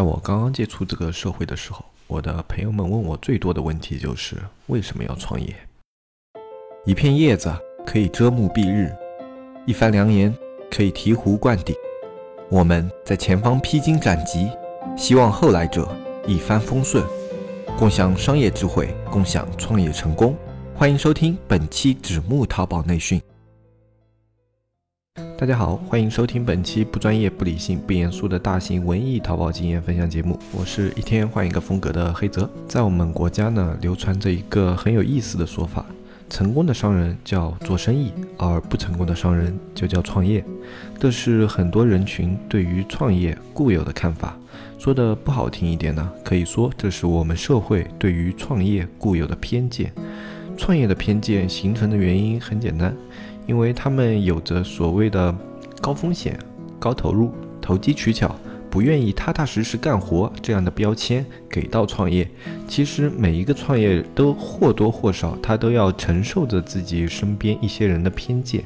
在我刚刚接触这个社会的时候，我的朋友们问我最多的问题就是为什么要创业？一片叶子可以遮目蔽日，一番良言可以醍醐灌顶。我们在前方披荆斩棘，希望后来者一帆风顺，共享商业智慧，共享创业成功。欢迎收听本期纸木淘宝内训。大家好，欢迎收听本期不专业、不理性、不严肃的大型文艺淘宝经验分享节目。我是一天换一个风格的黑泽。在我们国家呢，流传着一个很有意思的说法：成功的商人叫做生意，而不成功的商人就叫创业。这是很多人群对于创业固有的看法。说的不好听一点呢，可以说这是我们社会对于创业固有的偏见。创业的偏见形成的原因很简单。因为他们有着所谓的高风险、高投入、投机取巧。不愿意踏踏实实干活这样的标签给到创业，其实每一个创业都或多或少，他都要承受着自己身边一些人的偏见。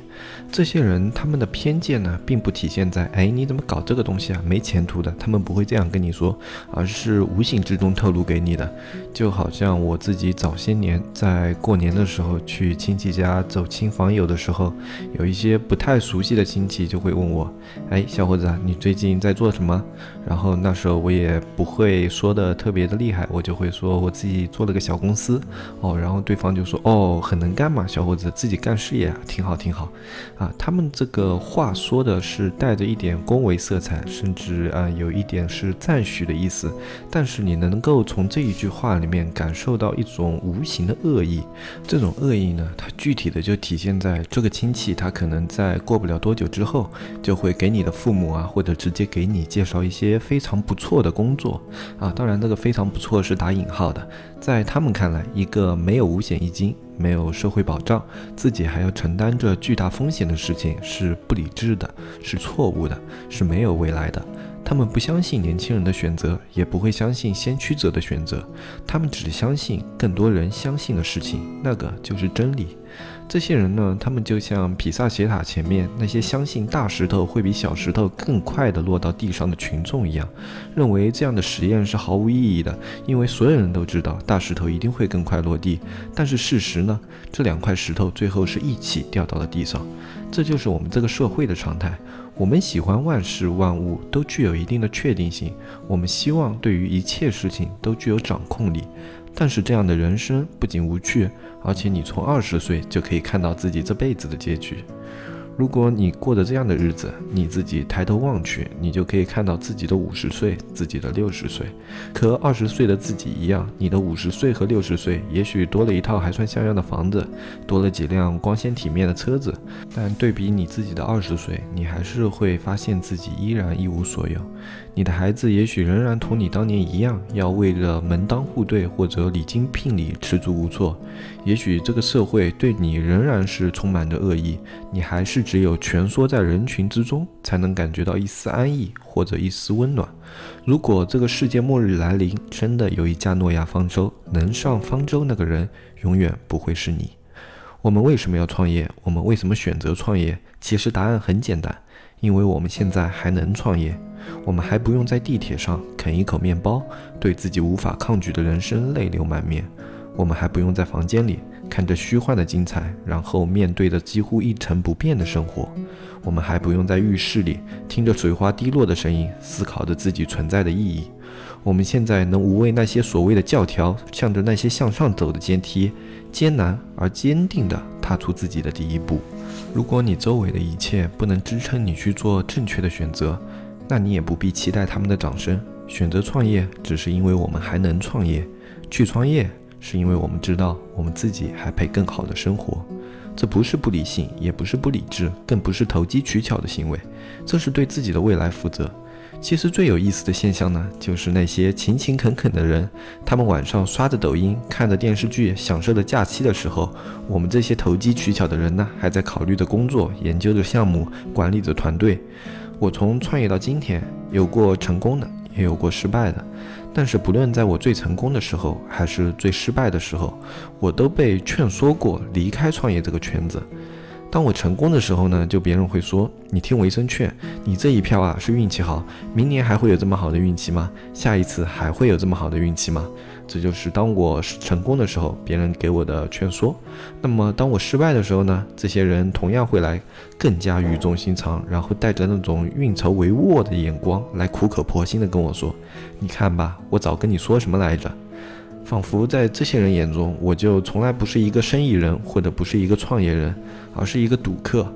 这些人他们的偏见呢，并不体现在哎你怎么搞这个东西啊，没前途的，他们不会这样跟你说，而是无形之中透露给你的。就好像我自己早些年在过年的时候去亲戚家走亲访友的时候，有一些不太熟悉的亲戚就会问我，哎小伙子，你最近在做什么？然后那时候我也不会说的特别的厉害，我就会说我自己做了个小公司哦，然后对方就说哦很能干嘛，小伙子自己干事业啊，挺好挺好，啊，他们这个话说的是带着一点恭维色彩，甚至啊有一点是赞许的意思，但是你能够从这一句话里面感受到一种无形的恶意，这种恶意呢，它具体的就体现在这个亲戚他可能在过不了多久之后，就会给你的父母啊，或者直接给你介绍。一些非常不错的工作啊，当然那个非常不错是打引号的，在他们看来，一个没有五险一金、没有社会保障、自己还要承担着巨大风险的事情是不理智的，是错误的，是没有未来的。他们不相信年轻人的选择，也不会相信先驱者的选择，他们只相信更多人相信的事情，那个就是真理。这些人呢，他们就像比萨斜塔前面那些相信大石头会比小石头更快地落到地上的群众一样，认为这样的实验是毫无意义的，因为所有人都知道大石头一定会更快落地。但是事实呢，这两块石头最后是一起掉到了地上。这就是我们这个社会的常态。我们喜欢万事万物都具有一定的确定性，我们希望对于一切事情都具有掌控力。但是这样的人生不仅无趣，而且你从二十岁就可以看到自己这辈子的结局。如果你过着这样的日子，你自己抬头望去，你就可以看到自己的五十岁，自己的六十岁，和二十岁的自己一样。你的五十岁和六十岁，也许多了一套还算像样的房子，多了几辆光鲜体面的车子，但对比你自己的二十岁，你还是会发现自己依然一无所有。你的孩子也许仍然同你当年一样，要为了门当户对或者礼金聘礼吃足无措。也许这个社会对你仍然是充满着恶意，你还是只有蜷缩在人群之中，才能感觉到一丝安逸或者一丝温暖。如果这个世界末日来临，真的有一架诺亚方舟，能上方舟那个人永远不会是你。我们为什么要创业？我们为什么选择创业？其实答案很简单。因为我们现在还能创业，我们还不用在地铁上啃一口面包，对自己无法抗拒的人生泪流满面；我们还不用在房间里看着虚幻的精彩，然后面对着几乎一成不变的生活；我们还不用在浴室里听着水花滴落的声音，思考着自己存在的意义。我们现在能无畏那些所谓的教条，向着那些向上走的阶梯，艰难而坚定地踏出自己的第一步。如果你周围的一切不能支撑你去做正确的选择，那你也不必期待他们的掌声。选择创业，只是因为我们还能创业；去创业，是因为我们知道我们自己还配更好的生活。这不是不理性，也不是不理智，更不是投机取巧的行为，这是对自己的未来负责。其实最有意思的现象呢，就是那些勤勤恳恳的人，他们晚上刷着抖音、看着电视剧、享受着假期的时候，我们这些投机取巧的人呢，还在考虑着工作、研究着项目、管理着团队。我从创业到今天，有过成功的，也有过失败的，但是不论在我最成功的时候，还是最失败的时候，我都被劝说过离开创业这个圈子。当我成功的时候呢，就别人会说：“你听我一声劝，你这一票啊是运气好，明年还会有这么好的运气吗？下一次还会有这么好的运气吗？”这就是当我成功的时候，别人给我的劝说。那么当我失败的时候呢？这些人同样会来，更加语重心长，然后带着那种运筹帷幄的眼光来苦口婆心的跟我说：“你看吧，我早跟你说什么来着。”仿佛在这些人眼中，我就从来不是一个生意人，或者不是一个创业人，而是一个赌客。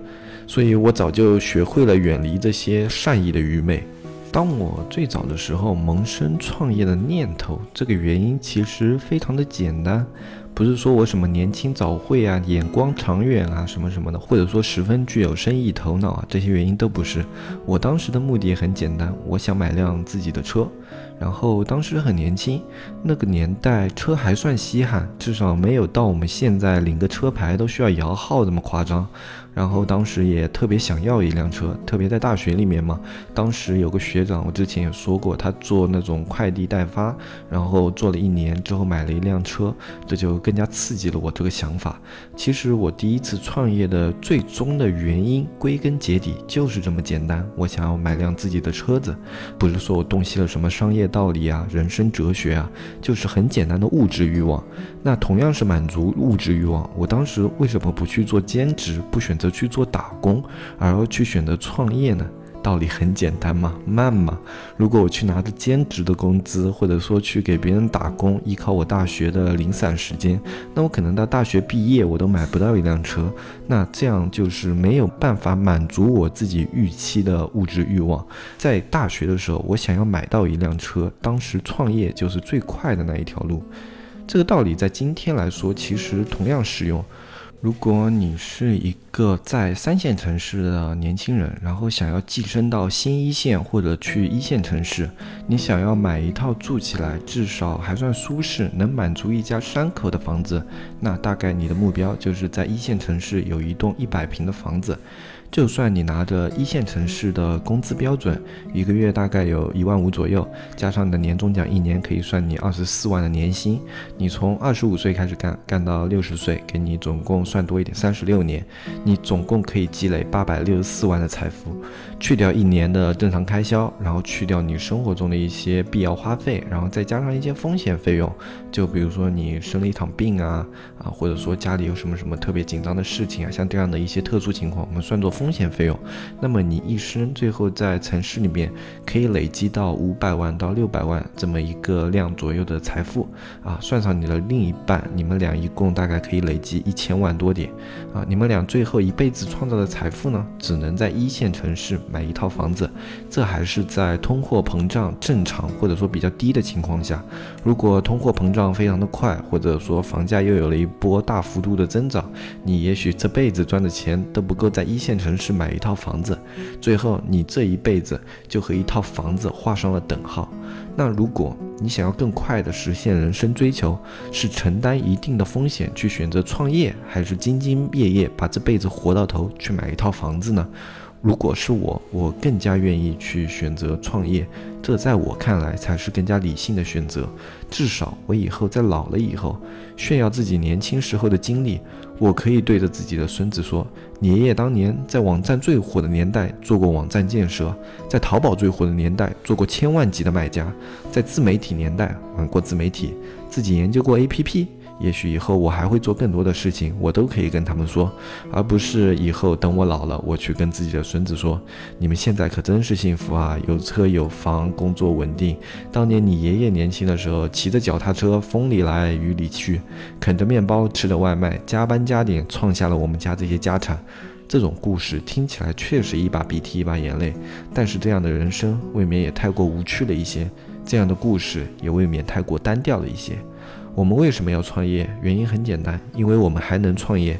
所以我早就学会了远离这些善意的愚昧。当我最早的时候萌生创业的念头，这个原因其实非常的简单，不是说我什么年轻早慧啊、眼光长远啊什么什么的，或者说十分具有生意头脑啊，这些原因都不是。我当时的目的很简单，我想买辆自己的车。然后当时很年轻，那个年代车还算稀罕，至少没有到我们现在领个车牌都需要摇号这么夸张。然后当时也特别想要一辆车，特别在大学里面嘛。当时有个学长，我之前也说过，他做那种快递代发，然后做了一年之后买了一辆车，这就更加刺激了我这个想法。其实我第一次创业的最终的原因，归根结底就是这么简单，我想要买辆自己的车子，不是说我洞悉了什么商业道理啊、人生哲学啊，就是很简单的物质欲望。那同样是满足物质欲望，我当时为什么不去做兼职，不选择？去做打工，而去选择创业呢？道理很简单嘛，慢嘛。如果我去拿着兼职的工资，或者说去给别人打工，依靠我大学的零散时间，那我可能到大学毕业我都买不到一辆车。那这样就是没有办法满足我自己预期的物质欲望。在大学的时候，我想要买到一辆车，当时创业就是最快的那一条路。这个道理在今天来说，其实同样适用。如果你是一个在三线城市的年轻人，然后想要晋升到新一线或者去一线城市，你想要买一套住起来至少还算舒适、能满足一家三口的房子，那大概你的目标就是在一线城市有一栋一百平的房子。就算你拿着一线城市的工资标准，一个月大概有一万五左右，加上你的年终奖，一年可以算你二十四万的年薪。你从二十五岁开始干，干到六十岁，给你总共算多一点，三十六年，你总共可以积累八百六十四万的财富。去掉一年的正常开销，然后去掉你生活中的一些必要花费，然后再加上一些风险费用，就比如说你生了一场病啊啊，或者说家里有什么什么特别紧张的事情啊，像这样的一些特殊情况，我们算作。风险费用，那么你一生最后在城市里面可以累积到五百万到六百万这么一个量左右的财富啊，算上你的另一半，你们俩一共大概可以累积一千万多点啊。你们俩最后一辈子创造的财富呢，只能在一线城市买一套房子，这还是在通货膨胀正常或者说比较低的情况下。如果通货膨胀非常的快，或者说房价又有了一波大幅度的增长，你也许这辈子赚的钱都不够在一线城。市买一套房子，最后你这一辈子就和一套房子画上了等号。那如果你想要更快的实现人生追求，是承担一定的风险去选择创业，还是兢兢业业把这辈子活到头去买一套房子呢？如果是我，我更加愿意去选择创业，这在我看来才是更加理性的选择。至少我以后在老了以后，炫耀自己年轻时候的经历，我可以对着自己的孙子说：“你爷爷当年在网站最火的年代做过网站建设，在淘宝最火的年代做过千万级的卖家，在自媒体年代玩过自媒体，自己研究过 APP。”也许以后我还会做更多的事情，我都可以跟他们说，而不是以后等我老了，我去跟自己的孙子说：“你们现在可真是幸福啊，有车有房，工作稳定。当年你爷爷年轻的时候，骑着脚踏车，风里来雨里去，啃着面包，吃着外卖，加班加点，创下了我们家这些家产。这种故事听起来确实一把鼻涕一把眼泪，但是这样的人生未免也太过无趣了一些，这样的故事也未免太过单调了一些。”我们为什么要创业？原因很简单，因为我们还能创业。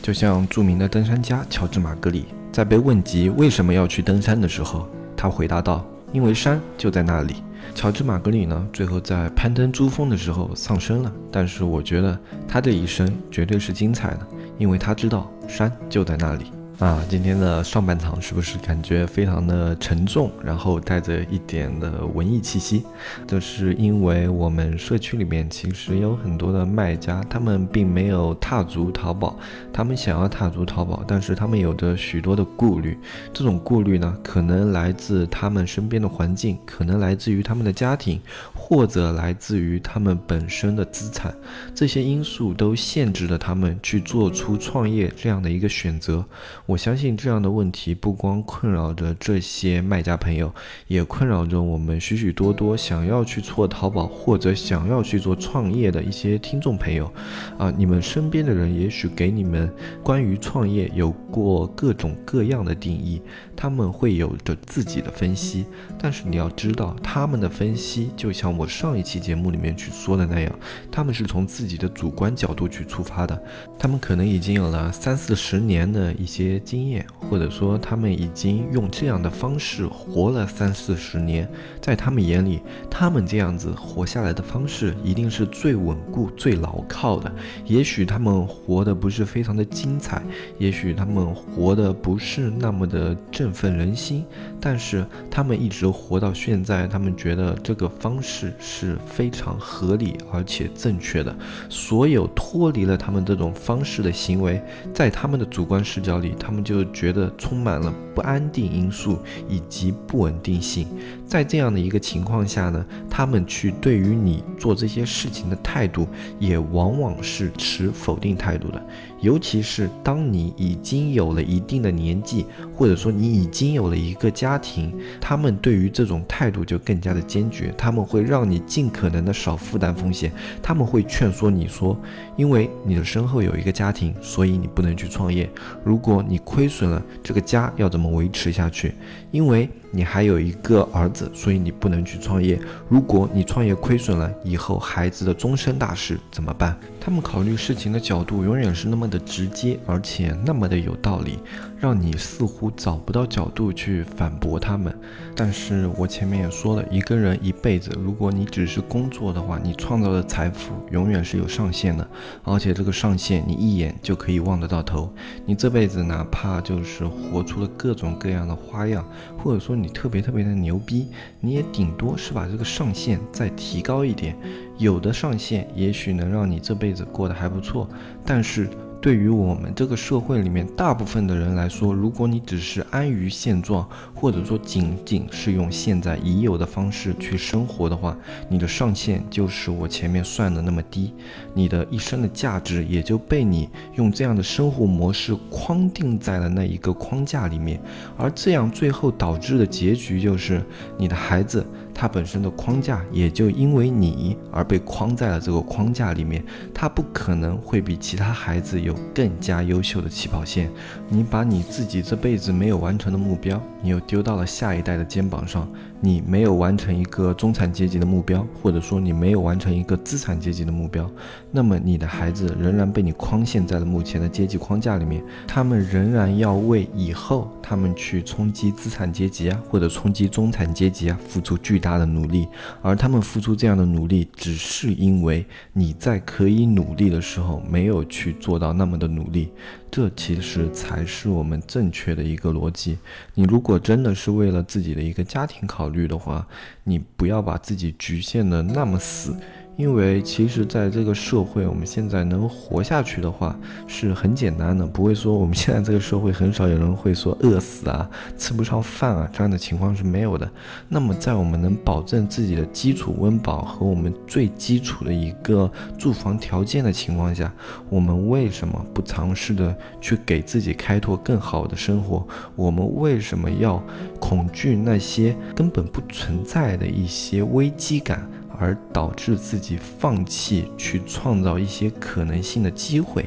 就像著名的登山家乔治·马格里在被问及为什么要去登山的时候，他回答道：“因为山就在那里。”乔治·马格里呢，最后在攀登珠峰的时候丧生了。但是我觉得他这一生绝对是精彩的，因为他知道山就在那里。啊，今天的上半场是不是感觉非常的沉重，然后带着一点的文艺气息？这是因为我们社区里面其实有很多的卖家，他们并没有踏足淘宝，他们想要踏足淘宝，但是他们有着许多的顾虑。这种顾虑呢，可能来自他们身边的环境，可能来自于他们的家庭，或者来自于他们本身的资产。这些因素都限制了他们去做出创业这样的一个选择。我相信这样的问题不光困扰着这些卖家朋友，也困扰着我们许许多多想要去做淘宝或者想要去做创业的一些听众朋友。啊，你们身边的人也许给你们关于创业有过各种各样的定义，他们会有着自己的分析，但是你要知道，他们的分析就像我上一期节目里面去说的那样，他们是从自己的主观角度去出发的，他们可能已经有了三四十年的一些。经验，或者说他们已经用这样的方式活了三四十年，在他们眼里，他们这样子活下来的方式一定是最稳固、最牢靠的。也许他们活的不是非常的精彩，也许他们活的不是那么的正振奋人心，但是他们一直活到现在，他们觉得这个方式是非常合理而且正确的。所有脱离了他们这种方式的行为，在他们的主观视角里，他们就觉得充满了不安定因素以及不稳定性，在这样的一个情况下呢，他们去对于你做这些事情的态度，也往往是持否定态度的。尤其是当你已经有了一定的年纪，或者说你已经有了一个家庭，他们对于这种态度就更加的坚决。他们会让你尽可能的少负担风险，他们会劝说你说，因为你的身后有一个家庭，所以你不能去创业。如果你亏损了，这个家要怎么维持下去？因为你还有一个儿子，所以你不能去创业。如果你创业亏损了，以后孩子的终身大事怎么办？他们考虑事情的角度永远是那么的直接，而且那么的有道理，让你似乎找不到角度去反驳他们。但是我前面也说了，一个人一辈子，如果你只是工作的话，你创造的财富永远是有上限的，而且这个上限你一眼就可以望得到头。你这辈子哪怕就是活出了各种各样的花样，或者说你特别特别的牛逼，你也顶多是把这个上限再提高一点。有的上限也许能让你这辈子过得还不错，但是。对于我们这个社会里面大部分的人来说，如果你只是安于现状，或者说仅仅是用现在已有的方式去生活的话，你的上限就是我前面算的那么低，你的一生的价值也就被你用这样的生活模式框定在了那一个框架里面，而这样最后导致的结局就是你的孩子。他本身的框架也就因为你而被框在了这个框架里面，他不可能会比其他孩子有更加优秀的起跑线。你把你自己这辈子没有完成的目标，你又丢到了下一代的肩膀上。你没有完成一个中产阶级的目标，或者说你没有完成一个资产阶级的目标，那么你的孩子仍然被你框限在了目前的阶级框架里面，他们仍然要为以后他们去冲击资产阶级啊，或者冲击中产阶级啊，付出巨大大的努力，而他们付出这样的努力，只是因为你在可以努力的时候没有去做到那么的努力。这其实才是我们正确的一个逻辑。你如果真的是为了自己的一个家庭考虑的话，你不要把自己局限的那么死。因为其实，在这个社会，我们现在能活下去的话是很简单的，不会说我们现在这个社会很少有人会说饿死啊、吃不上饭啊这样的情况是没有的。那么，在我们能保证自己的基础温饱和我们最基础的一个住房条件的情况下，我们为什么不尝试的去给自己开拓更好的生活？我们为什么要恐惧那些根本不存在的一些危机感？而导致自己放弃去创造一些可能性的机会。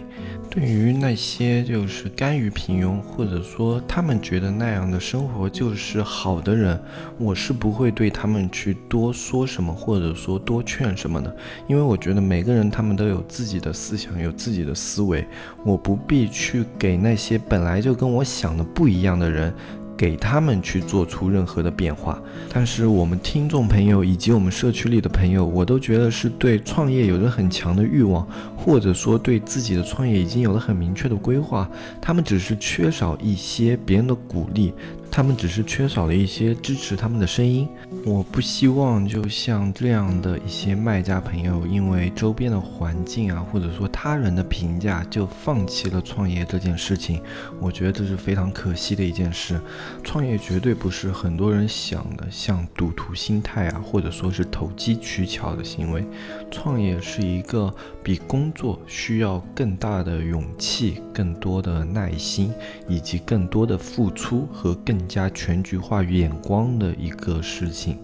对于那些就是甘于平庸，或者说他们觉得那样的生活就是好的人，我是不会对他们去多说什么，或者说多劝什么的。因为我觉得每个人他们都有自己的思想，有自己的思维，我不必去给那些本来就跟我想的不一样的人。给他们去做出任何的变化。但是我们听众朋友以及我们社区里的朋友，我都觉得是对创业有着很强的欲望，或者说对自己的创业已经有了很明确的规划，他们只是缺少一些别人的鼓励。他们只是缺少了一些支持他们的声音。我不希望就像这样的一些卖家朋友，因为周边的环境啊，或者说他人的评价，就放弃了创业这件事情。我觉得这是非常可惜的一件事。创业绝对不是很多人想的像赌徒心态啊，或者说是投机取巧的行为。创业是一个比工作需要更大的勇气、更多的耐心，以及更多的付出和更。加全局化眼光的一个事情。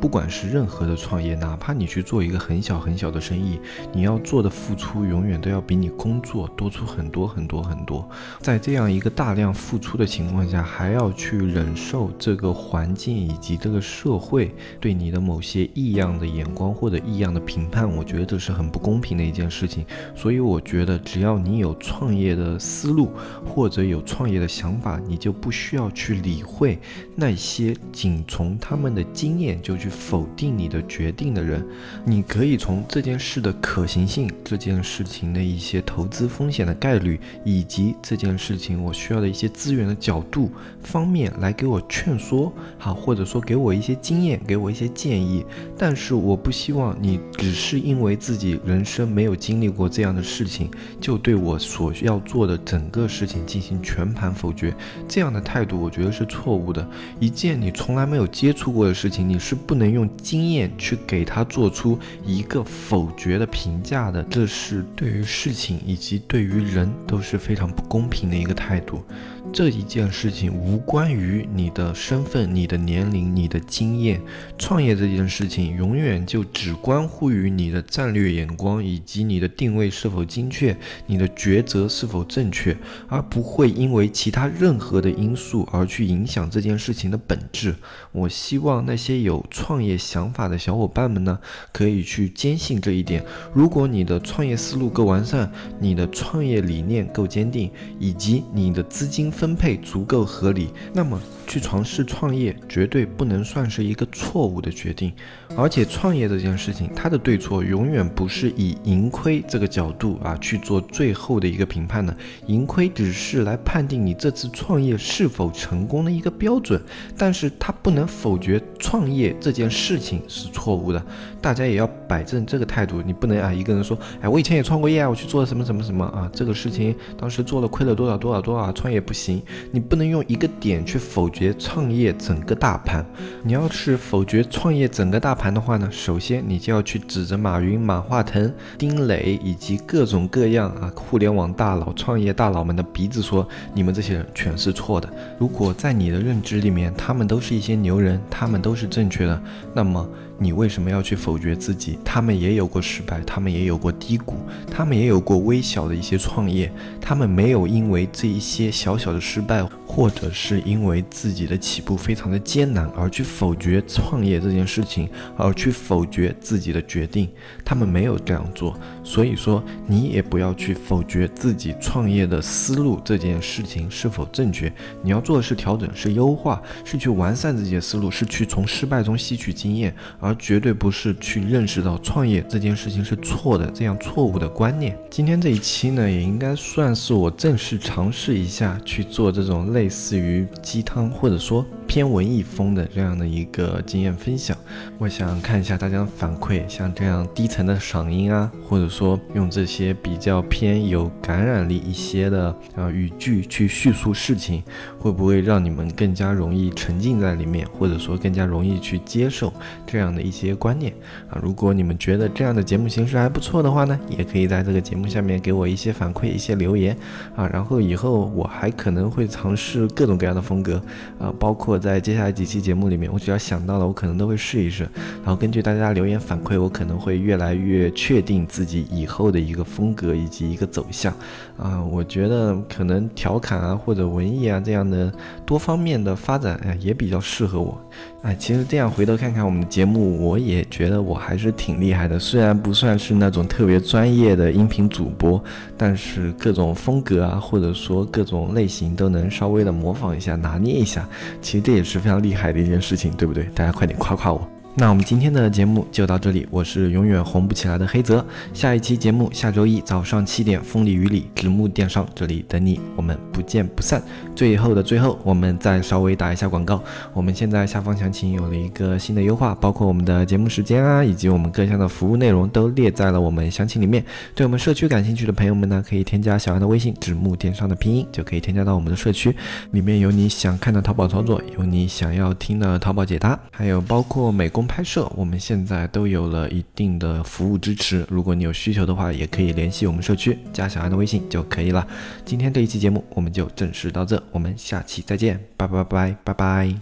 不管是任何的创业，哪怕你去做一个很小很小的生意，你要做的付出永远都要比你工作多出很多很多很多。在这样一个大量付出的情况下，还要去忍受这个环境以及这个社会对你的某些异样的眼光或者异样的评判，我觉得这是很不公平的一件事情。所以我觉得，只要你有创业的思路或者有创业的想法，你就不需要去理会那些仅从他们的经验就去。否定你的决定的人，你可以从这件事的可行性、这件事情的一些投资风险的概率，以及这件事情我需要的一些资源的角度方面来给我劝说，好，或者说给我一些经验，给我一些建议。但是我不希望你只是因为自己人生没有经历过这样的事情，就对我所要做的整个事情进行全盘否决。这样的态度，我觉得是错误的。一件你从来没有接触过的事情，你是不。能用经验去给他做出一个否决的评价的，这是对于事情以及对于人都是非常不公平的一个态度。这一件事情无关于你的身份、你的年龄、你的经验。创业这件事情永远就只关乎于你的战略眼光以及你的定位是否精确，你的抉择是否正确，而不会因为其他任何的因素而去影响这件事情的本质。我希望那些有创业想法的小伙伴们呢，可以去坚信这一点。如果你的创业思路够完善，你的创业理念够坚定，以及你的资金。分配足够合理，那么。去尝试创业绝对不能算是一个错误的决定，而且创业这件事情，它的对错永远不是以盈亏这个角度啊去做最后的一个评判的，盈亏只是来判定你这次创业是否成功的一个标准，但是它不能否决创业这件事情是错误的，大家也要摆正这个态度，你不能啊一个人说，哎，我以前也创过业啊，我去做了什么什么什么啊，这个事情当时做了亏了多少多少多少，创业不行，你不能用一个点去否决。决创业整个大盘，你要是否决创业整个大盘的话呢？首先你就要去指着马云、马化腾、丁磊以及各种各样啊互联网大佬、创业大佬们的鼻子说，你们这些人全是错的。如果在你的认知里面，他们都是一些牛人，他们都是正确的，那么。你为什么要去否决自己？他们也有过失败，他们也有过低谷，他们也有过微小的一些创业，他们没有因为这一些小小的失败，或者是因为自己的起步非常的艰难而去否决创业这件事情，而去否决自己的决定。他们没有这样做，所以说你也不要去否决自己创业的思路这件事情是否正确。你要做的是调整，是优化，是去完善自己的思路，是去从失败中吸取经验，而。绝对不是去认识到创业这件事情是错的这样错误的观念。今天这一期呢，也应该算是我正式尝试一下去做这种类类似于鸡汤或者说偏文艺风的这样的一个经验分享。我想看一下大家的反馈，像这样低沉的嗓音啊，或者说用这些比较偏有感染力一些的啊语句去叙述事情，会不会让你们更加容易沉浸在里面，或者说更加容易去接受这样的。一些观念啊，如果你们觉得这样的节目形式还不错的话呢，也可以在这个节目下面给我一些反馈、一些留言啊。然后以后我还可能会尝试各种各样的风格啊，包括在接下来几期节目里面，我只要想到了，我可能都会试一试。然后根据大家留言反馈，我可能会越来越确定自己以后的一个风格以及一个走向啊。我觉得可能调侃啊或者文艺啊这样的多方面的发展，哎，也比较适合我。哎，其实这样回头看看我们的节目，我也觉得我还是挺厉害的。虽然不算是那种特别专业的音频主播，但是各种风格啊，或者说各种类型都能稍微的模仿一下、拿捏一下。其实这也是非常厉害的一件事情，对不对？大家快点夸夸我。那我们今天的节目就到这里，我是永远红不起来的黑泽。下一期节目下周一早上七点，风里雨里，直木电商这里等你，我们不见不散。最后的最后，我们再稍微打一下广告。我们现在下方详情有了一个新的优化，包括我们的节目时间啊，以及我们各项的服务内容都列在了我们详情里面。对我们社区感兴趣的朋友们呢，可以添加小安的微信，直木电商的拼音，就可以添加到我们的社区。里面有你想看的淘宝操作，有你想要听的淘宝解答，还有包括美工。拍摄，我们现在都有了一定的服务支持。如果你有需求的话，也可以联系我们社区，加小安的微信就可以了。今天这一期节目我们就正式到这，我们下期再见，拜拜拜拜拜拜。